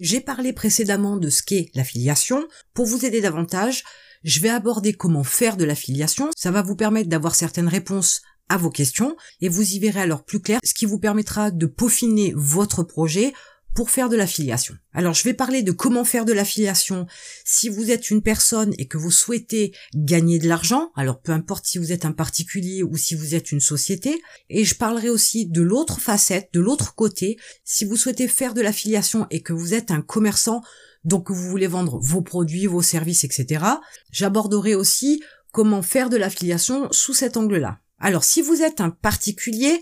J'ai parlé précédemment de ce qu'est l'affiliation. Pour vous aider davantage, je vais aborder comment faire de l'affiliation. Ça va vous permettre d'avoir certaines réponses à vos questions et vous y verrez alors plus clair, ce qui vous permettra de peaufiner votre projet pour faire de l'affiliation. Alors je vais parler de comment faire de l'affiliation si vous êtes une personne et que vous souhaitez gagner de l'argent, alors peu importe si vous êtes un particulier ou si vous êtes une société, et je parlerai aussi de l'autre facette, de l'autre côté, si vous souhaitez faire de l'affiliation et que vous êtes un commerçant, donc vous voulez vendre vos produits, vos services, etc. J'aborderai aussi comment faire de l'affiliation sous cet angle-là. Alors si vous êtes un particulier,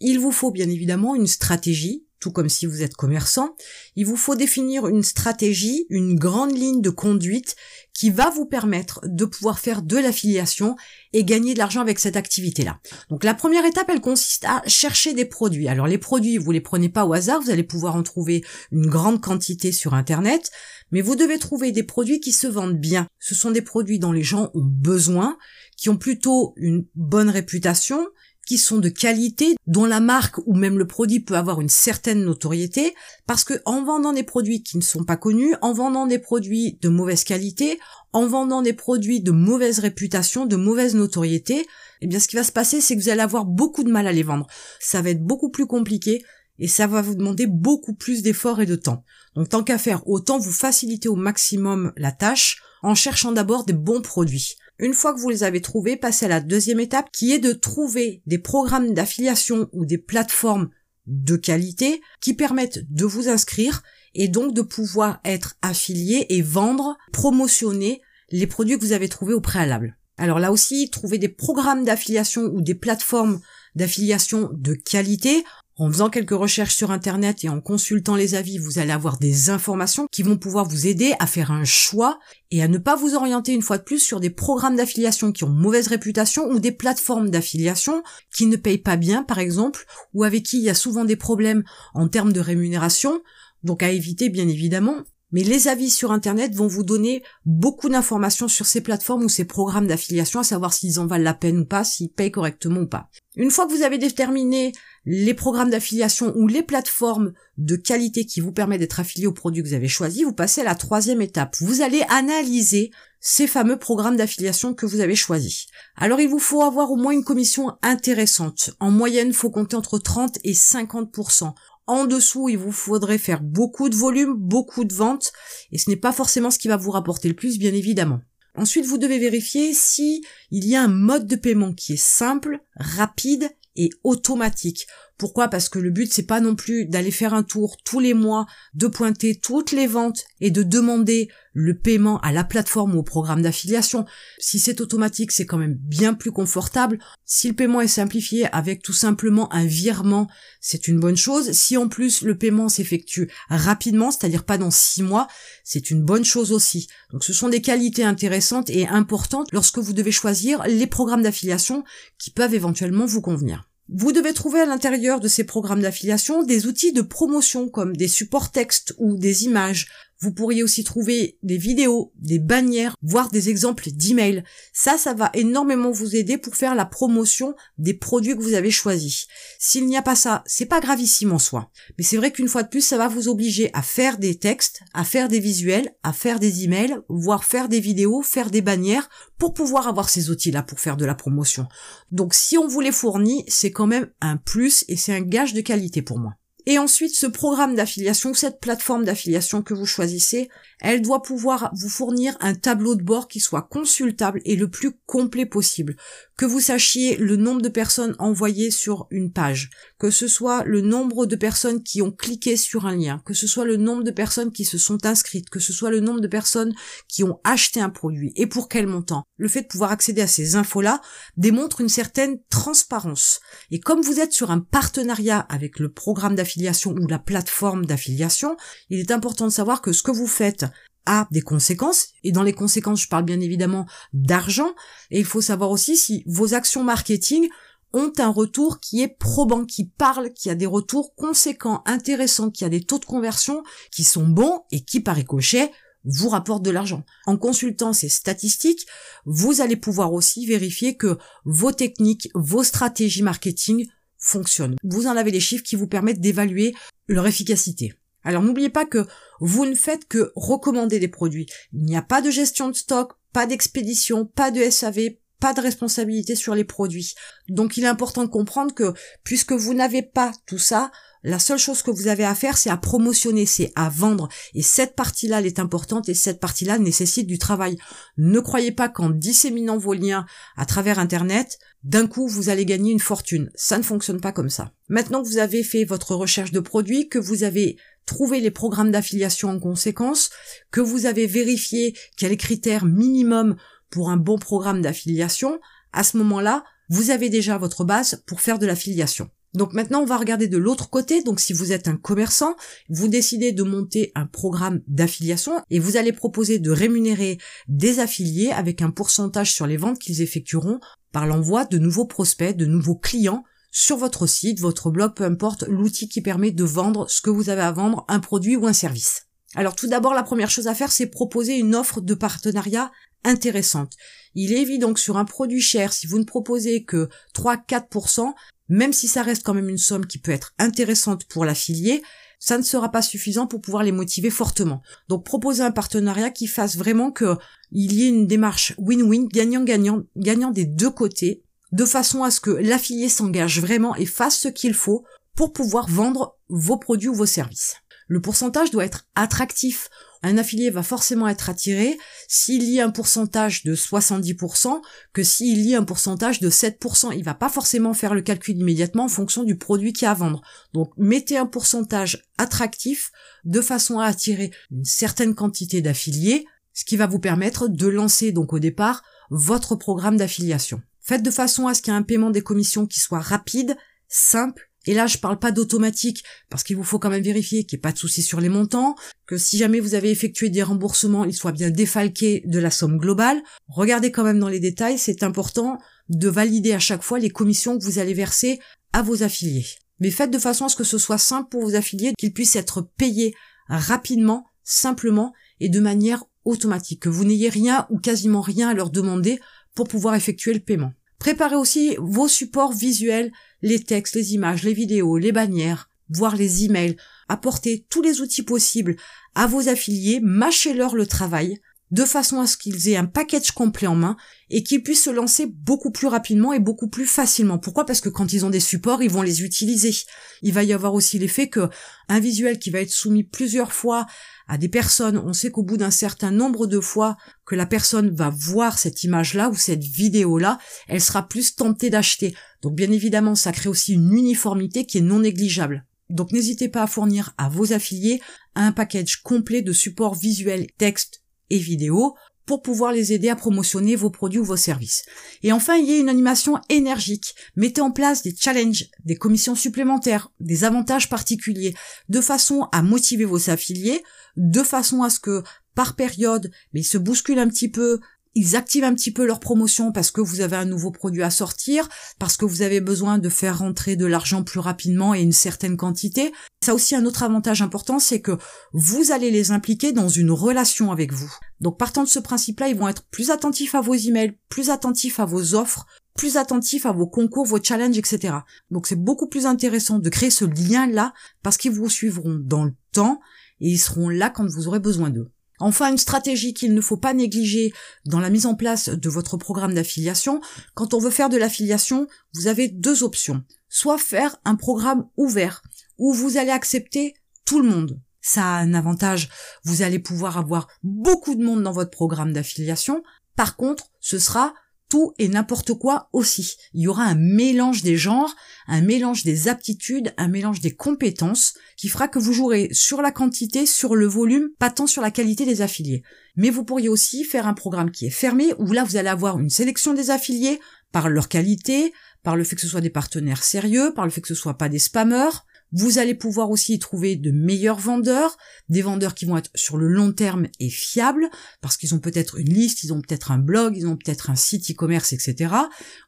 il vous faut bien évidemment une stratégie, tout comme si vous êtes commerçant, il vous faut définir une stratégie, une grande ligne de conduite qui va vous permettre de pouvoir faire de l'affiliation et gagner de l'argent avec cette activité-là. Donc la première étape, elle consiste à chercher des produits. Alors les produits, vous les prenez pas au hasard, vous allez pouvoir en trouver une grande quantité sur Internet, mais vous devez trouver des produits qui se vendent bien. Ce sont des produits dont les gens ont besoin, qui ont plutôt une bonne réputation, qui sont de qualité, dont la marque ou même le produit peut avoir une certaine notoriété, parce que en vendant des produits qui ne sont pas connus, en vendant des produits de mauvaise qualité, en vendant des produits de mauvaise réputation, de mauvaise notoriété, eh bien ce qui va se passer, c'est que vous allez avoir beaucoup de mal à les vendre. Ça va être beaucoup plus compliqué et ça va vous demander beaucoup plus d'efforts et de temps. Donc tant qu'à faire, autant vous faciliter au maximum la tâche en cherchant d'abord des bons produits. Une fois que vous les avez trouvés, passez à la deuxième étape qui est de trouver des programmes d'affiliation ou des plateformes de qualité qui permettent de vous inscrire et donc de pouvoir être affilié et vendre, promotionner les produits que vous avez trouvés au préalable. Alors là aussi, trouver des programmes d'affiliation ou des plateformes d'affiliation de qualité en faisant quelques recherches sur Internet et en consultant les avis, vous allez avoir des informations qui vont pouvoir vous aider à faire un choix et à ne pas vous orienter une fois de plus sur des programmes d'affiliation qui ont mauvaise réputation ou des plateformes d'affiliation qui ne payent pas bien, par exemple, ou avec qui il y a souvent des problèmes en termes de rémunération. Donc à éviter, bien évidemment. Mais les avis sur Internet vont vous donner beaucoup d'informations sur ces plateformes ou ces programmes d'affiliation, à savoir s'ils en valent la peine ou pas, s'ils payent correctement ou pas. Une fois que vous avez déterminé les programmes d'affiliation ou les plateformes de qualité qui vous permettent d'être affilié au produit que vous avez choisi, vous passez à la troisième étape. Vous allez analyser ces fameux programmes d'affiliation que vous avez choisis. Alors il vous faut avoir au moins une commission intéressante. En moyenne, il faut compter entre 30 et 50%. En dessous, il vous faudrait faire beaucoup de volume, beaucoup de ventes, et ce n'est pas forcément ce qui va vous rapporter le plus, bien évidemment. Ensuite, vous devez vérifier si il y a un mode de paiement qui est simple, rapide et automatique. Pourquoi? Parce que le but c'est pas non plus d'aller faire un tour tous les mois, de pointer toutes les ventes et de demander le paiement à la plateforme ou au programme d'affiliation. Si c'est automatique, c'est quand même bien plus confortable. Si le paiement est simplifié avec tout simplement un virement, c'est une bonne chose. Si en plus le paiement s'effectue rapidement, c'est-à-dire pas dans six mois, c'est une bonne chose aussi. Donc ce sont des qualités intéressantes et importantes lorsque vous devez choisir les programmes d'affiliation qui peuvent éventuellement vous convenir. Vous devez trouver à l'intérieur de ces programmes d'affiliation des outils de promotion comme des supports textes ou des images, vous pourriez aussi trouver des vidéos, des bannières, voire des exemples d'emails. Ça, ça va énormément vous aider pour faire la promotion des produits que vous avez choisis. S'il n'y a pas ça, c'est pas gravissime en soi. Mais c'est vrai qu'une fois de plus, ça va vous obliger à faire des textes, à faire des visuels, à faire des emails, voire faire des vidéos, faire des bannières pour pouvoir avoir ces outils-là pour faire de la promotion. Donc si on vous les fournit, c'est quand même un plus et c'est un gage de qualité pour moi. Et ensuite, ce programme d'affiliation, cette plateforme d'affiliation que vous choisissez, elle doit pouvoir vous fournir un tableau de bord qui soit consultable et le plus complet possible. Que vous sachiez le nombre de personnes envoyées sur une page, que ce soit le nombre de personnes qui ont cliqué sur un lien, que ce soit le nombre de personnes qui se sont inscrites, que ce soit le nombre de personnes qui ont acheté un produit et pour quel montant. Le fait de pouvoir accéder à ces infos-là démontre une certaine transparence. Et comme vous êtes sur un partenariat avec le programme d'affiliation ou la plateforme d'affiliation, il est important de savoir que ce que vous faites a des conséquences, et dans les conséquences, je parle bien évidemment d'argent, et il faut savoir aussi si vos actions marketing ont un retour qui est probant, qui parle, qui a des retours conséquents, intéressants, qui a des taux de conversion qui sont bons et qui, par ricochet, vous rapportent de l'argent. En consultant ces statistiques, vous allez pouvoir aussi vérifier que vos techniques, vos stratégies marketing fonctionnent. Vous en avez les chiffres qui vous permettent d'évaluer leur efficacité. Alors n'oubliez pas que vous ne faites que recommander des produits. Il n'y a pas de gestion de stock, pas d'expédition, pas de SAV, pas de responsabilité sur les produits. Donc il est important de comprendre que puisque vous n'avez pas tout ça, la seule chose que vous avez à faire, c'est à promotionner, c'est à vendre. Et cette partie-là, elle est importante et cette partie-là nécessite du travail. Ne croyez pas qu'en disséminant vos liens à travers Internet, d'un coup, vous allez gagner une fortune. Ça ne fonctionne pas comme ça. Maintenant que vous avez fait votre recherche de produits, que vous avez trouvé les programmes d'affiliation en conséquence, que vous avez vérifié quels critères minimum pour un bon programme d'affiliation, à ce moment-là, vous avez déjà votre base pour faire de l'affiliation. Donc maintenant, on va regarder de l'autre côté. Donc si vous êtes un commerçant, vous décidez de monter un programme d'affiliation et vous allez proposer de rémunérer des affiliés avec un pourcentage sur les ventes qu'ils effectueront par l'envoi de nouveaux prospects, de nouveaux clients sur votre site, votre blog, peu importe l'outil qui permet de vendre ce que vous avez à vendre, un produit ou un service. Alors tout d'abord, la première chose à faire, c'est proposer une offre de partenariat intéressante. Il est évident que sur un produit cher, si vous ne proposez que 3-4%, même si ça reste quand même une somme qui peut être intéressante pour l'affilié, ça ne sera pas suffisant pour pouvoir les motiver fortement. Donc proposer un partenariat qui fasse vraiment que il y ait une démarche win-win, gagnant-gagnant, gagnant des deux côtés, de façon à ce que l'affilié s'engage vraiment et fasse ce qu'il faut pour pouvoir vendre vos produits ou vos services. Le pourcentage doit être attractif un affilié va forcément être attiré s'il y a un pourcentage de 70% que s'il y a un pourcentage de 7%. Il va pas forcément faire le calcul immédiatement en fonction du produit qu'il a à vendre. Donc mettez un pourcentage attractif de façon à attirer une certaine quantité d'affiliés, ce qui va vous permettre de lancer donc au départ votre programme d'affiliation. Faites de façon à ce qu'il y ait un paiement des commissions qui soit rapide, simple et là, je parle pas d'automatique, parce qu'il vous faut quand même vérifier qu'il n'y ait pas de souci sur les montants, que si jamais vous avez effectué des remboursements, ils soient bien défalqués de la somme globale. Regardez quand même dans les détails, c'est important de valider à chaque fois les commissions que vous allez verser à vos affiliés. Mais faites de façon à ce que ce soit simple pour vos affiliés, qu'ils puissent être payés rapidement, simplement et de manière automatique, que vous n'ayez rien ou quasiment rien à leur demander pour pouvoir effectuer le paiement. Préparez aussi vos supports visuels, les textes, les images, les vidéos, les bannières, voire les emails. Apportez tous les outils possibles à vos affiliés, mâchez-leur le travail, de façon à ce qu'ils aient un package complet en main et qu'ils puissent se lancer beaucoup plus rapidement et beaucoup plus facilement. Pourquoi? Parce que quand ils ont des supports, ils vont les utiliser. Il va y avoir aussi l'effet que un visuel qui va être soumis plusieurs fois à des personnes, on sait qu'au bout d'un certain nombre de fois que la personne va voir cette image-là ou cette vidéo-là, elle sera plus tentée d'acheter. Donc bien évidemment, ça crée aussi une uniformité qui est non négligeable. Donc n'hésitez pas à fournir à vos affiliés un package complet de support visuel, texte et vidéo pour pouvoir les aider à promotionner vos produits ou vos services. Et enfin, il y a une animation énergique. Mettez en place des challenges, des commissions supplémentaires, des avantages particuliers, de façon à motiver vos affiliés, de façon à ce que par période, ils se bousculent un petit peu, ils activent un petit peu leur promotion parce que vous avez un nouveau produit à sortir, parce que vous avez besoin de faire rentrer de l'argent plus rapidement et une certaine quantité. Ça aussi un autre avantage important, c'est que vous allez les impliquer dans une relation avec vous. Donc partant de ce principe-là, ils vont être plus attentifs à vos emails, plus attentifs à vos offres, plus attentifs à vos concours, vos challenges, etc. Donc c'est beaucoup plus intéressant de créer ce lien-là parce qu'ils vous suivront dans le temps et ils seront là quand vous aurez besoin d'eux. Enfin, une stratégie qu'il ne faut pas négliger dans la mise en place de votre programme d'affiliation. Quand on veut faire de l'affiliation, vous avez deux options. Soit faire un programme ouvert, où vous allez accepter tout le monde. Ça a un avantage, vous allez pouvoir avoir beaucoup de monde dans votre programme d'affiliation. Par contre, ce sera tout et n'importe quoi aussi. Il y aura un mélange des genres, un mélange des aptitudes, un mélange des compétences qui fera que vous jouerez sur la quantité, sur le volume, pas tant sur la qualité des affiliés. Mais vous pourriez aussi faire un programme qui est fermé où là vous allez avoir une sélection des affiliés par leur qualité, par le fait que ce soit des partenaires sérieux, par le fait que ce soit pas des spammers, vous allez pouvoir aussi y trouver de meilleurs vendeurs, des vendeurs qui vont être sur le long terme et fiables, parce qu'ils ont peut-être une liste, ils ont peut-être un blog, ils ont peut-être un site e-commerce, etc.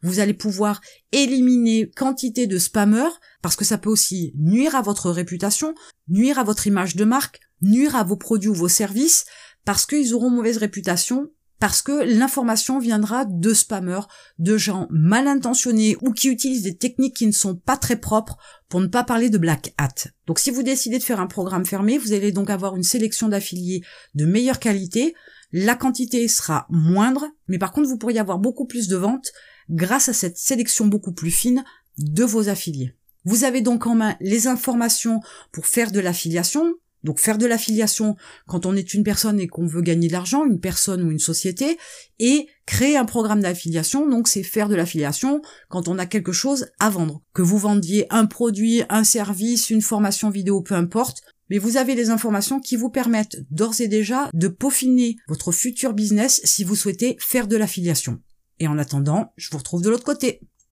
Vous allez pouvoir éliminer quantité de spammers, parce que ça peut aussi nuire à votre réputation, nuire à votre image de marque, nuire à vos produits ou vos services, parce qu'ils auront mauvaise réputation parce que l'information viendra de spammers, de gens mal intentionnés ou qui utilisent des techniques qui ne sont pas très propres pour ne pas parler de black hat. Donc si vous décidez de faire un programme fermé, vous allez donc avoir une sélection d'affiliés de meilleure qualité, la quantité sera moindre, mais par contre vous pourriez avoir beaucoup plus de ventes grâce à cette sélection beaucoup plus fine de vos affiliés. Vous avez donc en main les informations pour faire de l'affiliation, donc faire de l'affiliation quand on est une personne et qu'on veut gagner de l'argent, une personne ou une société, et créer un programme d'affiliation, donc c'est faire de l'affiliation quand on a quelque chose à vendre. Que vous vendiez un produit, un service, une formation vidéo, peu importe, mais vous avez les informations qui vous permettent d'ores et déjà de peaufiner votre futur business si vous souhaitez faire de l'affiliation. Et en attendant, je vous retrouve de l'autre côté.